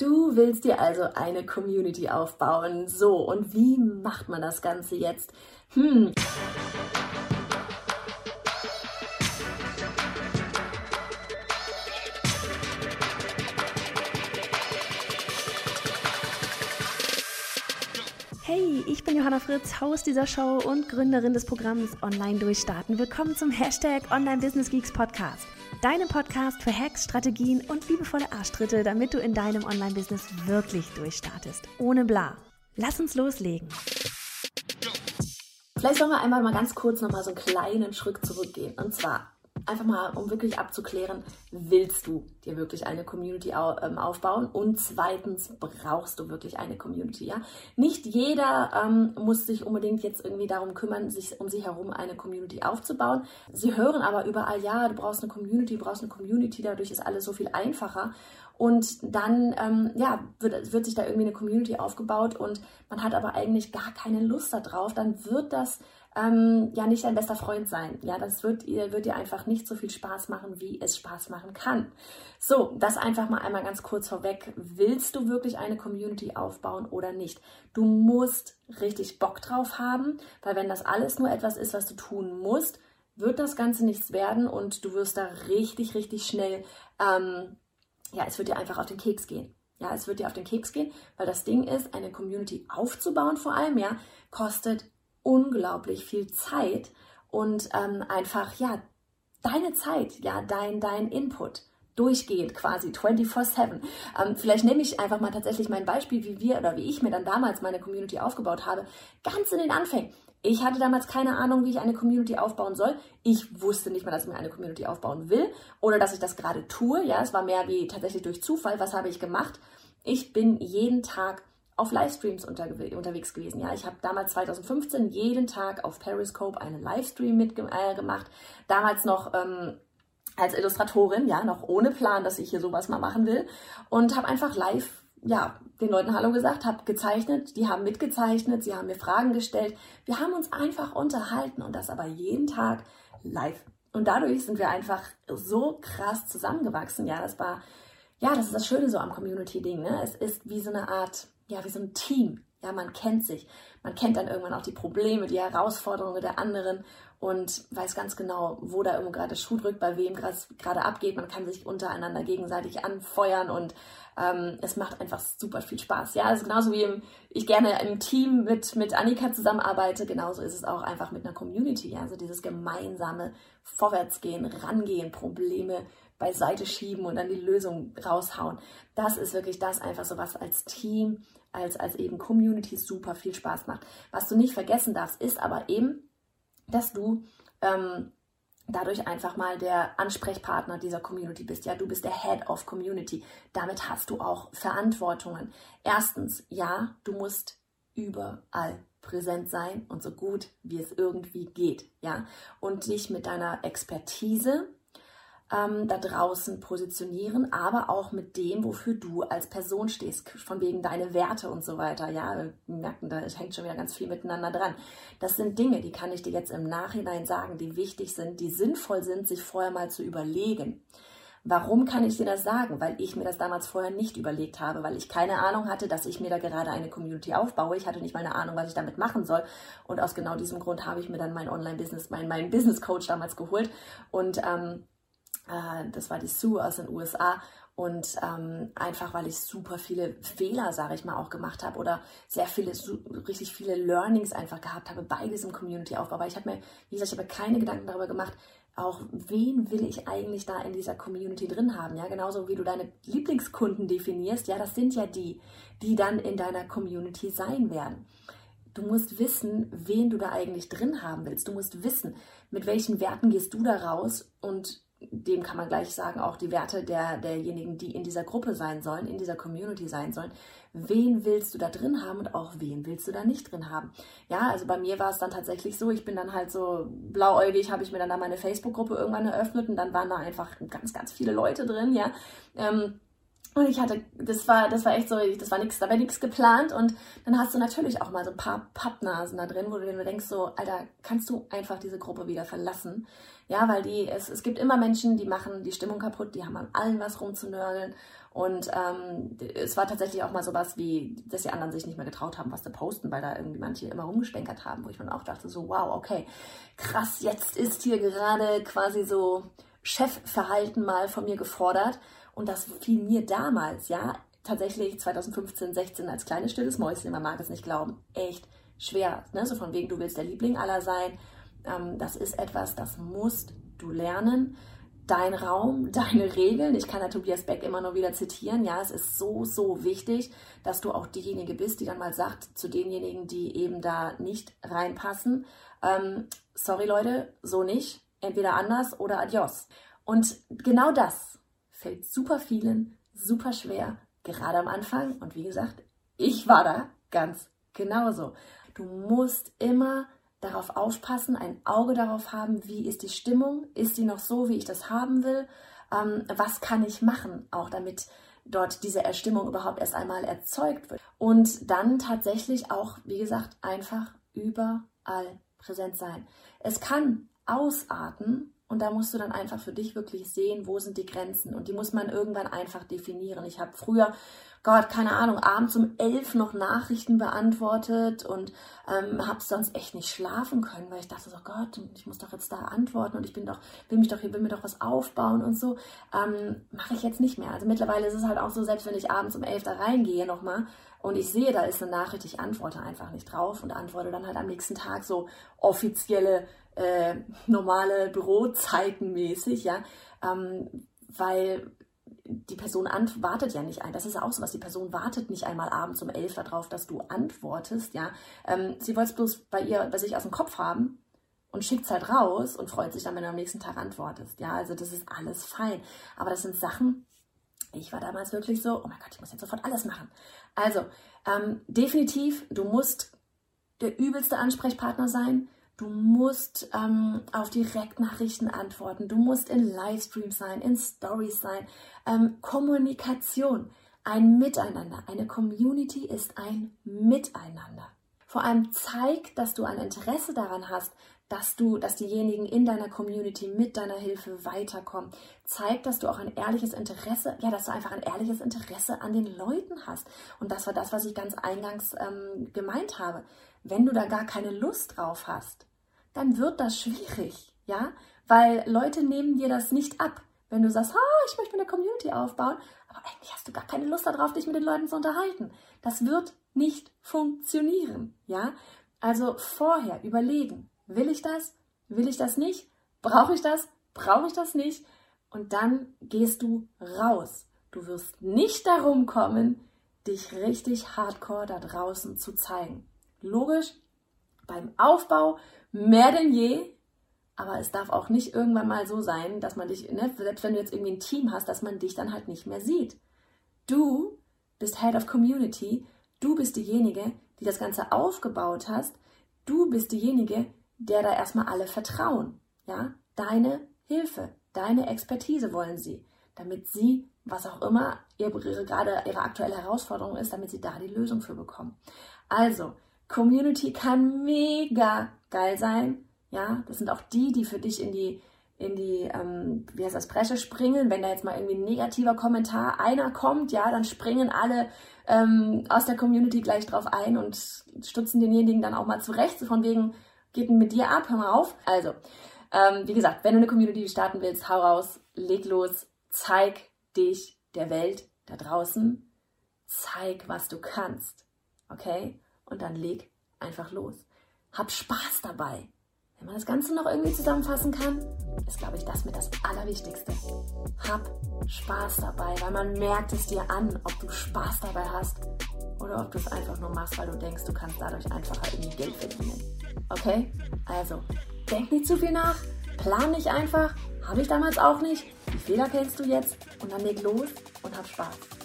Du willst dir also eine Community aufbauen. So, und wie macht man das Ganze jetzt? Hm. Hey, ich bin Johanna Fritz, Haus dieser Show und Gründerin des Programms Online Durchstarten. Willkommen zum Hashtag Online Business Geeks Podcast deinem Podcast für Hacks, Strategien und liebevolle Arschtritte, damit du in deinem Online-Business wirklich durchstartest. Ohne bla. Lass uns loslegen. Vielleicht wollen wir einmal mal ganz kurz nochmal so einen kleinen Schritt zurückgehen. Und zwar, einfach mal, um wirklich abzuklären, willst du dir wirklich eine Community ähm, aufbauen? Und zweitens, brauchst du wirklich eine Community? Ja? Nicht jeder ähm, muss sich unbedingt jetzt irgendwie darum kümmern, sich um sich herum eine Community aufzubauen. Sie hören aber überall, ja, du brauchst eine Community, du brauchst eine Community, dadurch ist alles so viel einfacher. Und dann ähm, ja, wird, wird sich da irgendwie eine Community aufgebaut und man hat aber eigentlich gar keine Lust darauf, dann wird das ähm, ja nicht dein bester Freund sein. Ja, das wird, wird dir einfach nicht so viel Spaß machen, wie es Spaß machen kann. So, das einfach mal einmal ganz kurz vorweg. Willst du wirklich eine Community aufbauen oder nicht? Du musst richtig Bock drauf haben, weil wenn das alles nur etwas ist, was du tun musst, wird das Ganze nichts werden und du wirst da richtig, richtig schnell, ähm, ja, es wird dir einfach auf den Keks gehen. Ja, es wird dir auf den Keks gehen, weil das Ding ist, eine Community aufzubauen vor allem, ja, kostet unglaublich viel Zeit und ähm, einfach, ja, deine Zeit, ja, dein, dein Input durchgehend quasi 24/7. Ähm, vielleicht nehme ich einfach mal tatsächlich mein Beispiel, wie wir oder wie ich mir dann damals meine Community aufgebaut habe, ganz in den Anfängen. Ich hatte damals keine Ahnung, wie ich eine Community aufbauen soll. Ich wusste nicht mal, dass ich mir eine Community aufbauen will oder dass ich das gerade tue. Ja, es war mehr wie tatsächlich durch Zufall. Was habe ich gemacht? Ich bin jeden Tag auf Livestreams unter, unterwegs gewesen. Ja, ich habe damals 2015 jeden Tag auf Periscope einen Livestream mitgemacht. Äh, damals noch ähm, als Illustratorin, ja, noch ohne Plan, dass ich hier sowas mal machen will. Und habe einfach live, ja, den Leuten Hallo gesagt, habe gezeichnet, die haben mitgezeichnet, sie haben mir Fragen gestellt. Wir haben uns einfach unterhalten und das aber jeden Tag live. Und dadurch sind wir einfach so krass zusammengewachsen. Ja, das war, ja, das ist das Schöne so am Community-Ding. Ne? Es ist wie so eine Art ja, wie so ein Team. Ja, man kennt sich. Man kennt dann irgendwann auch die Probleme, die Herausforderungen der anderen und weiß ganz genau, wo da irgendwo gerade Schuh drückt, bei wem gerade abgeht. Man kann sich untereinander gegenseitig anfeuern und ähm, es macht einfach super viel Spaß. Ja, also genauso wie im, ich gerne im Team mit, mit Annika zusammenarbeite, genauso ist es auch einfach mit einer Community. Ja, also dieses gemeinsame Vorwärtsgehen, rangehen, Probleme beiseite schieben und dann die Lösung raushauen. Das ist wirklich das einfach so was als Team als, als eben Community super viel Spaß macht. Was du nicht vergessen darfst, ist aber eben, dass du ähm, dadurch einfach mal der Ansprechpartner dieser Community bist. Ja, du bist der Head of Community. Damit hast du auch Verantwortungen. Erstens, ja, du musst überall präsent sein und so gut wie es irgendwie geht, ja, und dich mit deiner Expertise ähm, da draußen positionieren, aber auch mit dem, wofür du als Person stehst, von wegen deine Werte und so weiter. Ja, wir merken, da hängt schon wieder ganz viel miteinander dran. Das sind Dinge, die kann ich dir jetzt im Nachhinein sagen, die wichtig sind, die sinnvoll sind, sich vorher mal zu überlegen. Warum kann ich dir das sagen? Weil ich mir das damals vorher nicht überlegt habe, weil ich keine Ahnung hatte, dass ich mir da gerade eine Community aufbaue. Ich hatte nicht mal eine Ahnung, was ich damit machen soll. Und aus genau diesem Grund habe ich mir dann mein Online-Business, mein, mein Business Coach damals geholt. Und ähm, äh, das war die Sue aus den USA. Und ähm, einfach, weil ich super viele Fehler, sage ich mal, auch gemacht habe oder sehr viele, richtig viele Learnings einfach gehabt habe bei diesem Community-Aufbau. Aber ich habe mir, wie gesagt, ich habe keine Gedanken darüber gemacht, auch wen will ich eigentlich da in dieser Community drin haben. Ja, genauso wie du deine Lieblingskunden definierst. Ja, das sind ja die, die dann in deiner Community sein werden. Du musst wissen, wen du da eigentlich drin haben willst. Du musst wissen, mit welchen Werten gehst du da raus und dem kann man gleich sagen, auch die Werte der, derjenigen, die in dieser Gruppe sein sollen, in dieser Community sein sollen. Wen willst du da drin haben und auch wen willst du da nicht drin haben? Ja, also bei mir war es dann tatsächlich so, ich bin dann halt so blauäugig, habe ich mir dann da meine Facebook-Gruppe irgendwann eröffnet und dann waren da einfach ganz, ganz viele Leute drin, ja. Ähm, und ich hatte, das war, das war echt so, das war nichts, da war nichts geplant. Und dann hast du natürlich auch mal so ein paar Pappnasen da drin, wo du dir denkst, so, Alter, kannst du einfach diese Gruppe wieder verlassen? Ja, weil die, es, es gibt immer Menschen, die machen die Stimmung kaputt, die haben an allen was rumzunörgeln. Und ähm, es war tatsächlich auch mal sowas wie, dass die anderen sich nicht mehr getraut haben, was zu posten, weil da irgendwie manche immer rumgestänkert haben, wo ich mir auch dachte, so wow, okay, krass, jetzt ist hier gerade quasi so Chefverhalten mal von mir gefordert. Und das fiel mir damals, ja, tatsächlich 2015, 16 als kleines stilles Mäuschen, man mag es nicht glauben, echt schwer. Ne? So von wegen, du willst der Liebling aller sein. Ähm, das ist etwas, das musst du lernen. Dein Raum, deine Regeln. Ich kann da Tobias Beck immer nur wieder zitieren. Ja, es ist so, so wichtig, dass du auch diejenige bist, die dann mal sagt zu denjenigen, die eben da nicht reinpassen, ähm, sorry Leute, so nicht. Entweder anders oder adios. Und genau das fällt super vielen super schwer, gerade am Anfang. Und wie gesagt, ich war da ganz genauso. Du musst immer darauf aufpassen, ein Auge darauf haben, wie ist die Stimmung, ist die noch so, wie ich das haben will, ähm, was kann ich machen, auch damit dort diese Erstimmung überhaupt erst einmal erzeugt wird. Und dann tatsächlich auch, wie gesagt, einfach überall präsent sein. Es kann ausarten und da musst du dann einfach für dich wirklich sehen, wo sind die Grenzen. Und die muss man irgendwann einfach definieren. Ich habe früher, Gott, keine Ahnung, abends um elf noch Nachrichten beantwortet und ähm, habe sonst echt nicht schlafen können, weil ich dachte so, Gott, ich muss doch jetzt da antworten und ich bin doch, will mich doch, will mir doch was aufbauen und so. Ähm, Mache ich jetzt nicht mehr. Also mittlerweile ist es halt auch so, selbst wenn ich abends um elf da reingehe nochmal und ich sehe, da ist eine Nachricht, ich antworte einfach nicht drauf und antworte dann halt am nächsten Tag so offizielle äh, normale Bürozeiten mäßig, ja, ähm, weil die Person wartet ja nicht ein. Das ist auch so was. Die Person wartet nicht einmal abends um elf darauf, dass du antwortest, ja. Ähm, sie wollte es bloß bei ihr, bei sich aus dem Kopf haben und schickt es halt raus und freut sich dann, wenn du am nächsten Tag antwortest. Ja, also das ist alles fein. Aber das sind Sachen, ich war damals wirklich so, oh mein Gott, ich muss jetzt sofort alles machen. Also, ähm, definitiv, du musst der übelste Ansprechpartner sein. Du musst ähm, auf Direktnachrichten antworten. Du musst in Livestreams sein, in Stories sein. Ähm, Kommunikation, ein Miteinander. Eine Community ist ein Miteinander. Vor allem zeig, dass du ein Interesse daran hast, dass du, dass diejenigen in deiner Community mit deiner Hilfe weiterkommen. Zeig, dass du auch ein ehrliches Interesse, ja, dass du einfach ein ehrliches Interesse an den Leuten hast. Und das war das, was ich ganz eingangs ähm, gemeint habe. Wenn du da gar keine Lust drauf hast, dann wird das schwierig, ja, weil Leute nehmen dir das nicht ab. Wenn du sagst, ah, ich möchte eine Community aufbauen, aber eigentlich hast du gar keine Lust darauf, dich mit den Leuten zu unterhalten. Das wird nicht funktionieren, ja. Also vorher überlegen, will ich das? Will ich das nicht? Brauche ich das? Brauche ich das nicht? Und dann gehst du raus. Du wirst nicht darum kommen, dich richtig hardcore da draußen zu zeigen. Logisch, beim Aufbau mehr denn je. Aber es darf auch nicht irgendwann mal so sein, dass man dich, ne, selbst wenn du jetzt irgendwie ein Team hast, dass man dich dann halt nicht mehr sieht. Du bist Head of Community. Du bist diejenige, die das Ganze aufgebaut hast. Du bist diejenige, der da erstmal alle vertrauen. Ja, deine Hilfe, deine Expertise wollen sie, damit sie, was auch immer ihre, gerade ihre aktuelle Herausforderung ist, damit sie da die Lösung für bekommen. Also, Community kann mega geil sein. Ja, das sind auch die, die für dich in die, in die, ähm, wie heißt das, Bresche springen. Wenn da jetzt mal irgendwie ein negativer Kommentar einer kommt, ja, dann springen alle ähm, aus der Community gleich drauf ein und stutzen denjenigen dann auch mal zurecht. So von wegen, geht mit dir ab, hör mal auf. Also, ähm, wie gesagt, wenn du eine Community starten willst, hau raus, leg los, zeig dich der Welt da draußen, zeig, was du kannst. Okay? Und dann leg einfach los. Hab Spaß dabei. Wenn man das Ganze noch irgendwie zusammenfassen kann, ist, glaube ich, das mit das Allerwichtigste. Hab Spaß dabei, weil man merkt es dir an, ob du Spaß dabei hast oder ob du es einfach nur machst, weil du denkst, du kannst dadurch einfacher irgendwie Geld verdienen. Okay? Also, denk nicht zu viel nach, plan nicht einfach, habe ich damals auch nicht. Die Fehler kennst du jetzt und dann leg los und hab Spaß.